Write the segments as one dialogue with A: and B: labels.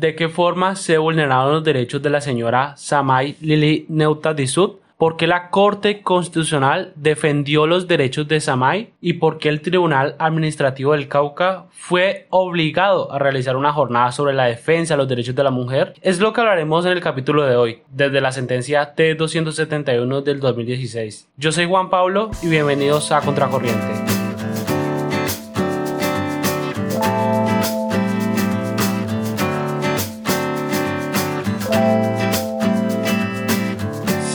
A: de qué forma se vulneraron los derechos de la señora Samay Lili Neuta Disut por qué la Corte Constitucional defendió los derechos de Samay y por qué el Tribunal Administrativo del Cauca fue obligado a realizar una jornada sobre la defensa de los derechos de la mujer, es lo que hablaremos en el capítulo de hoy, desde la sentencia T271 del 2016. Yo soy Juan Pablo y bienvenidos a Contracorriente.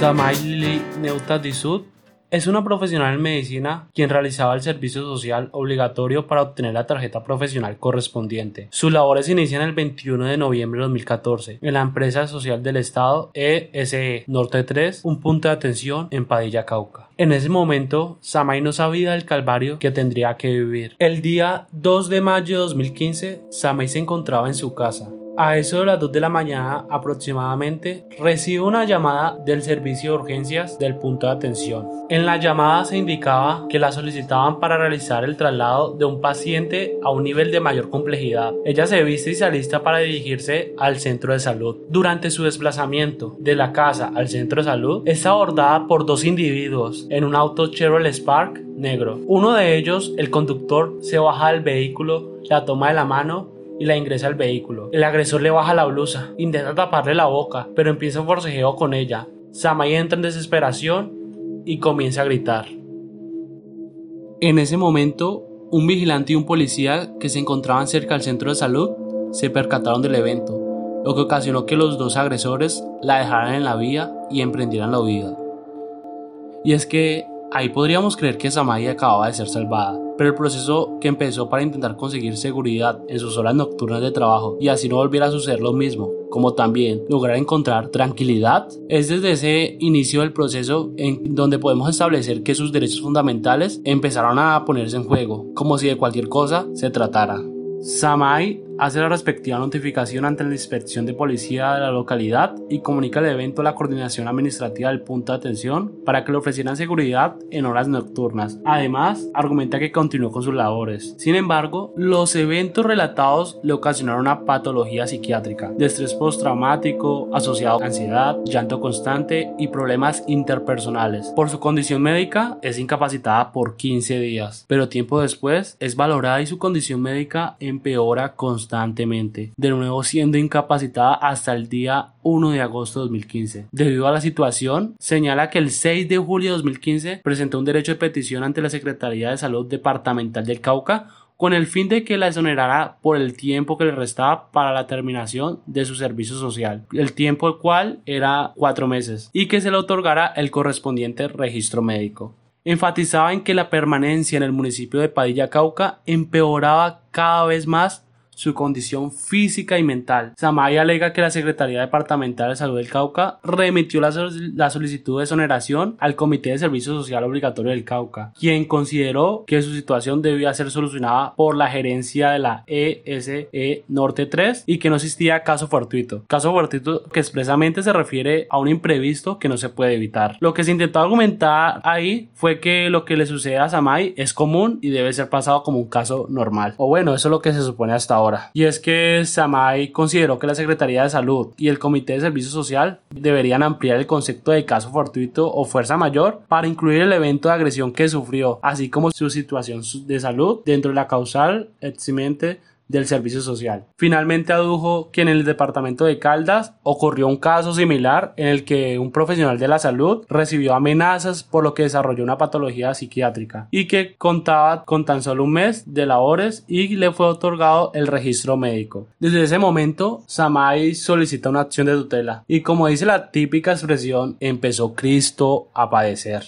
A: Samaili Neuta Disud es una profesional en medicina quien realizaba el servicio social obligatorio para obtener la tarjeta profesional correspondiente. Sus labores inician el 21 de noviembre de 2014 en la empresa social del Estado ESE Norte 3, un punto de atención en Padilla, Cauca. En ese momento, Samay no sabía del calvario que tendría que vivir. El día 2 de mayo de 2015, Samay se encontraba en su casa, a eso de las 2 de la mañana aproximadamente, recibe una llamada del servicio de urgencias del punto de atención. En la llamada se indicaba que la solicitaban para realizar el traslado de un paciente a un nivel de mayor complejidad. Ella se viste y se alista para dirigirse al centro de salud. Durante su desplazamiento de la casa al centro de salud, es abordada por dos individuos en un auto Chevrolet Spark negro. Uno de ellos, el conductor, se baja del vehículo, la toma de la mano y la ingresa al vehículo. El agresor le baja la blusa, intenta taparle la boca, pero empieza un forcejeo con ella. Samay entra en desesperación y comienza a gritar. En ese momento, un vigilante y un policía que se encontraban cerca del centro de salud se percataron del evento, lo que ocasionó que los dos agresores la dejaran en la vía y emprendieran la huida. Y es que ahí podríamos creer que Samay acababa de ser salvada, pero el proceso que empezó para intentar conseguir seguridad en sus horas nocturnas de trabajo y así no volviera a suceder lo mismo, como también lograr encontrar tranquilidad, es desde ese inicio del proceso en donde podemos establecer que sus derechos fundamentales empezaron a ponerse en juego, como si de cualquier cosa se tratara. Samay hace la respectiva notificación ante la inspección de policía de la localidad y comunica el evento a la coordinación administrativa del punto de atención para que le ofrecieran seguridad en horas nocturnas. Además, argumenta que continuó con sus labores. Sin embargo, los eventos relatados le ocasionaron una patología psiquiátrica, de estrés postraumático asociado a ansiedad, llanto constante y problemas interpersonales. Por su condición médica, es incapacitada por 15 días, pero tiempo después es valorada y su condición médica empeora constantemente constantemente, de nuevo siendo incapacitada hasta el día 1 de agosto de 2015. Debido a la situación, señala que el 6 de julio de 2015 presentó un derecho de petición ante la Secretaría de Salud Departamental del Cauca con el fin de que la exonerara por el tiempo que le restaba para la terminación de su servicio social, el tiempo el cual era cuatro meses, y que se le otorgara el correspondiente registro médico. Enfatizaba en que la permanencia en el municipio de Padilla Cauca empeoraba cada vez más su condición física y mental. Samay alega que la Secretaría Departamental de Salud del Cauca remitió la, solicitud de exoneración al Comité de Servicio Social Obligatorio del Cauca, quien consideró que su situación debía ser solucionada por la gerencia de la ESE e Norte 3 y que no existía caso fortuito. Caso fortuito que expresamente se refiere a un imprevisto que no se puede evitar. Lo que se intentó argumentar ahí fue que lo que le sucede a Samay es común y debe ser pasado como un caso normal. O bueno, eso es lo que se supone hasta ahora. Y es que Samay consideró que la Secretaría de Salud y el Comité de Servicio Social deberían ampliar el concepto de caso fortuito o fuerza mayor para incluir el evento de agresión que sufrió, así como su situación de salud dentro de la causal eximente del servicio social. Finalmente adujo que en el departamento de Caldas ocurrió un caso similar en el que un profesional de la salud recibió amenazas por lo que desarrolló una patología psiquiátrica y que contaba con tan solo un mes de labores y le fue otorgado el registro médico. Desde ese momento, Samay solicita una acción de tutela y como dice la típica expresión, empezó Cristo a padecer.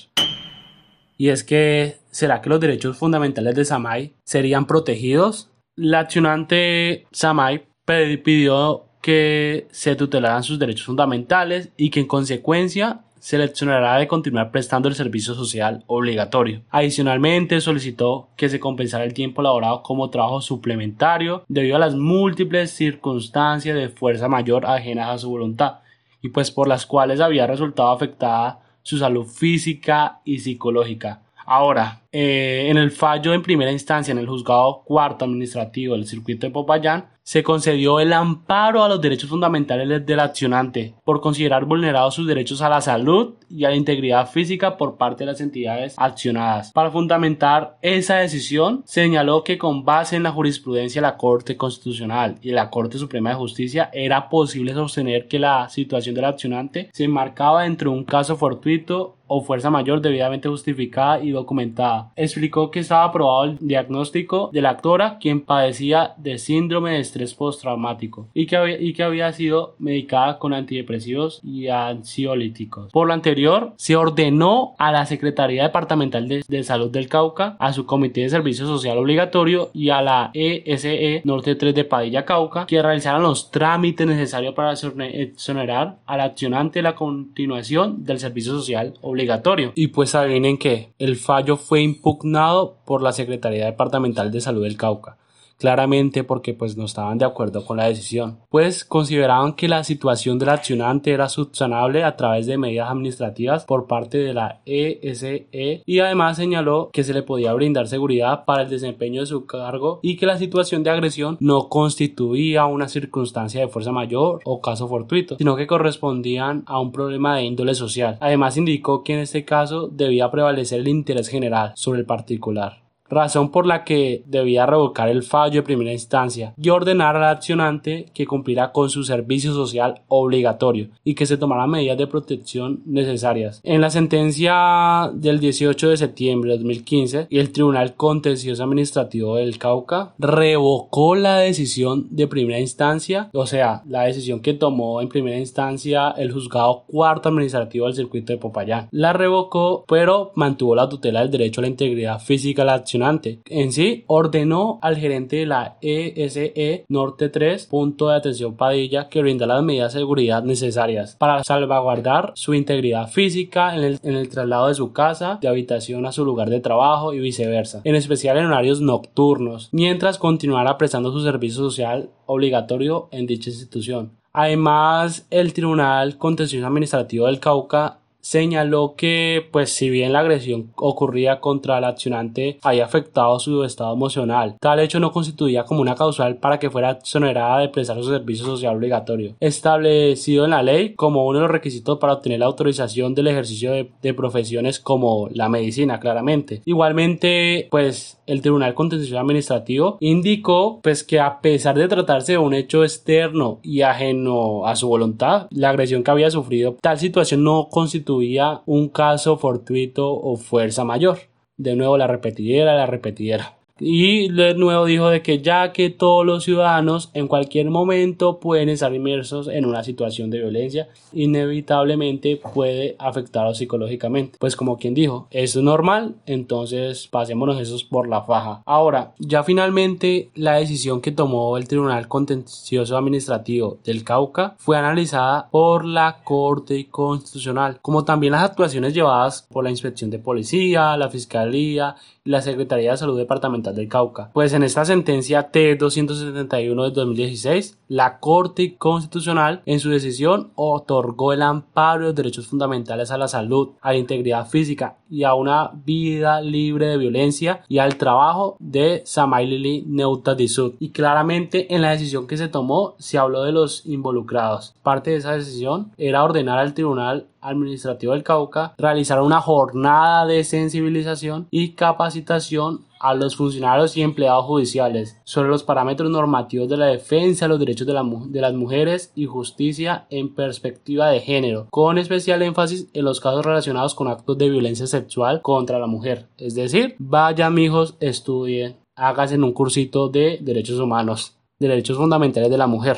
A: Y es que, ¿será que los derechos fundamentales de Samay serían protegidos? La accionante Samay pidió que se tutelaran sus derechos fundamentales y que en consecuencia se leccionará de continuar prestando el servicio social obligatorio. Adicionalmente, solicitó que se compensara el tiempo laborado como trabajo suplementario debido a las múltiples circunstancias de fuerza mayor ajenas a su voluntad y pues por las cuales había resultado afectada su salud física y psicológica Ahora, eh, en el fallo en primera instancia en el juzgado cuarto administrativo del circuito de Popayán, se concedió el amparo a los derechos fundamentales del accionante por considerar vulnerados sus derechos a la salud y a la integridad física por parte de las entidades accionadas. Para fundamentar esa decisión, señaló que con base en la jurisprudencia de la Corte Constitucional y la Corte Suprema de Justicia era posible sostener que la situación del accionante se enmarcaba dentro de un caso fortuito o fuerza mayor debidamente justificada y documentada. Explicó que estaba aprobado el diagnóstico de la actora, quien padecía de síndrome de estrés postraumático y que había, y que había sido medicada con antidepresivos y ansiolíticos. Por lo anterior, se ordenó a la Secretaría Departamental de, de Salud del Cauca, a su Comité de Servicio Social Obligatorio y a la ESE Norte 3 de Padilla Cauca que realizaran los trámites necesarios para exonerar al accionante la continuación del servicio social obligatorio obligatorio. Y pues adivinen que el fallo fue impugnado por la Secretaría Departamental de Salud del Cauca claramente porque pues no estaban de acuerdo con la decisión, pues consideraban que la situación del accionante era subsanable a través de medidas administrativas por parte de la ESE e, y además señaló que se le podía brindar seguridad para el desempeño de su cargo y que la situación de agresión no constituía una circunstancia de fuerza mayor o caso fortuito, sino que correspondían a un problema de índole social. Además indicó que en este caso debía prevalecer el interés general sobre el particular razón por la que debía revocar el fallo de primera instancia y ordenar al accionante que cumpliera con su servicio social obligatorio y que se tomara medidas de protección necesarias. En la sentencia del 18 de septiembre de 2015, el Tribunal Contencioso Administrativo del Cauca revocó la decisión de primera instancia, o sea, la decisión que tomó en primera instancia el juzgado cuarto administrativo del circuito de Popayán. La revocó, pero mantuvo la tutela del derecho a la integridad física en sí, ordenó al gerente de la ESE e Norte 3, punto de atención Padilla, que brinda las medidas de seguridad necesarias para salvaguardar su integridad física en el, traslado de su casa, de habitación a su lugar de trabajo y viceversa, en especial en horarios nocturnos, mientras continuara prestando su servicio social obligatorio en dicha institución. Además, el Tribunal Contencioso Administrativo del Cauca señaló que, pues, si bien la agresión ocurría contra el accionante había afectado su estado emocional, tal hecho no constituía como una causal para que fuera exonerada de prestar su servicio social obligatorio, establecido en la ley como uno de los requisitos para obtener la autorización del ejercicio de, de profesiones como la medicina, claramente. Igualmente, pues, el Tribunal Contencioso Administrativo indicó, pues, que a pesar de tratarse de un hecho externo y ajeno a su voluntad, la agresión que había sufrido, tal situación no constituía un caso fortuito o fuerza mayor. De nuevo la repetiera, la repetiera. Y de nuevo dijo de que ya que todos los ciudadanos en cualquier momento pueden estar inmersos en una situación de violencia, inevitablemente puede afectarlos psicológicamente. Pues como quien dijo, es normal, entonces pasémonos esos por la faja. Ahora, ya finalmente la decisión que tomó el Tribunal Contencioso Administrativo del Cauca fue analizada por la Corte Constitucional, como también las actuaciones llevadas por la Inspección de Policía, la Fiscalía y la Secretaría de Salud Departamental del Cauca. Pues en esta sentencia T-271 de 2016, la Corte Constitucional en su decisión otorgó el amparo de los derechos fundamentales a la salud, a la integridad física y a una vida libre de violencia y al trabajo de Samailili Neuta Sud. Y claramente en la decisión que se tomó se habló de los involucrados. Parte de esa decisión era ordenar al Tribunal Administrativo del Cauca realizar una jornada de sensibilización y capacitación a los funcionarios y empleados judiciales sobre los parámetros normativos de la defensa de los derechos de, de, las mujeres y justicia en perspectiva de género, con especial énfasis en los casos relacionados con actos de violencia sexual contra la mujer. Es decir, vayan hijos, estudien, háganse un cursito de derechos humanos, derechos fundamentales de la mujer.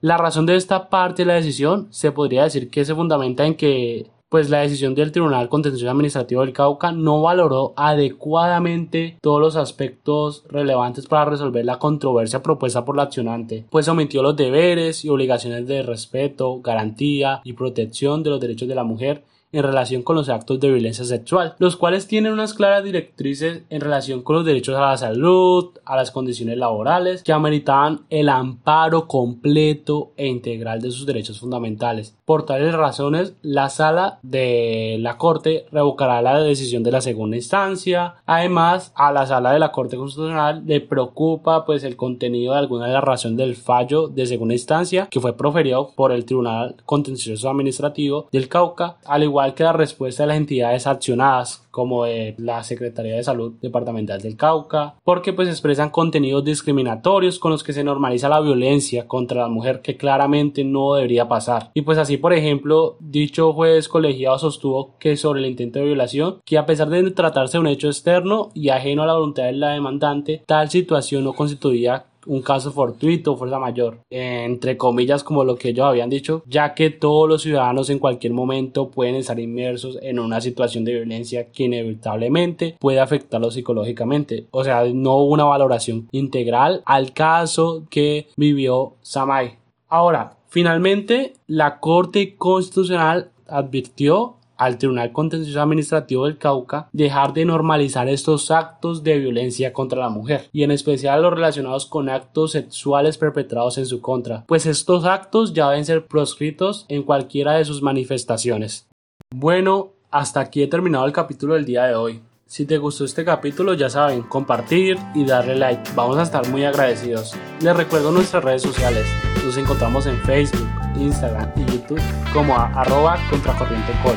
A: La razón de esta parte de la decisión se podría decir que se fundamenta en que pues la decisión del Tribunal Contencioso Administrativo del Cauca no valoró adecuadamente todos los aspectos relevantes para resolver la controversia propuesta por la accionante, pues omitió los deberes y obligaciones de respeto, garantía y protección de los derechos de la mujer en relación con los actos de violencia sexual, los cuales tienen unas claras directrices en relación con los derechos a la salud, a las condiciones laborales, que ameritaban el amparo completo e integral de sus derechos fundamentales. Por tales razones, la sala de la Corte revocará la decisión de la segunda instancia. Además, a la sala de la Corte Constitucional le preocupa pues el contenido de alguna de las razones del fallo de segunda instancia que fue proferido por el Tribunal Contencioso Administrativo del Cauca, al igual que la respuesta de las entidades accionadas como la Secretaría de Salud Departamental del Cauca, porque pues expresan contenidos discriminatorios con los que se normaliza la violencia contra la mujer que claramente no debería pasar. Y pues así, por ejemplo, dicho juez colegiado sostuvo que sobre el intento de violación, que a pesar de tratarse de un hecho externo y ajeno a la voluntad de la demandante, tal situación no constituía un caso fortuito, fuerza mayor, entre comillas como lo que ellos habían dicho, ya que todos los ciudadanos en cualquier momento pueden estar inmersos en una situación de violencia que inevitablemente puede afectarlos psicológicamente. O sea, no hubo una valoración integral al caso que vivió Samay. Ahora, finalmente, la Corte Constitucional advirtió al Tribunal Contencioso Administrativo del Cauca dejar de normalizar estos actos de violencia contra la mujer y en especial los relacionados con actos sexuales perpetrados en su contra, pues estos actos ya deben ser proscritos en cualquiera de sus manifestaciones. Bueno, hasta aquí he terminado el capítulo del día de hoy. Si te gustó este capítulo, ya saben, compartir y darle like. Vamos a estar muy agradecidos. Les recuerdo nuestras redes sociales. Nos encontramos en Facebook, Instagram y YouTube como a, arroba contracorrientecol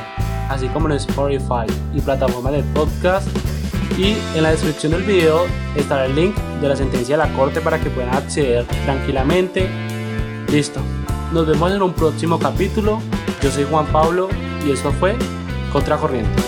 A: así como en Spotify y plataformas de podcast. Y en la descripción del video estará el link de la sentencia de la corte para que puedan acceder tranquilamente. Listo. Nos vemos en un próximo capítulo. Yo soy Juan Pablo y esto fue Contracorriente.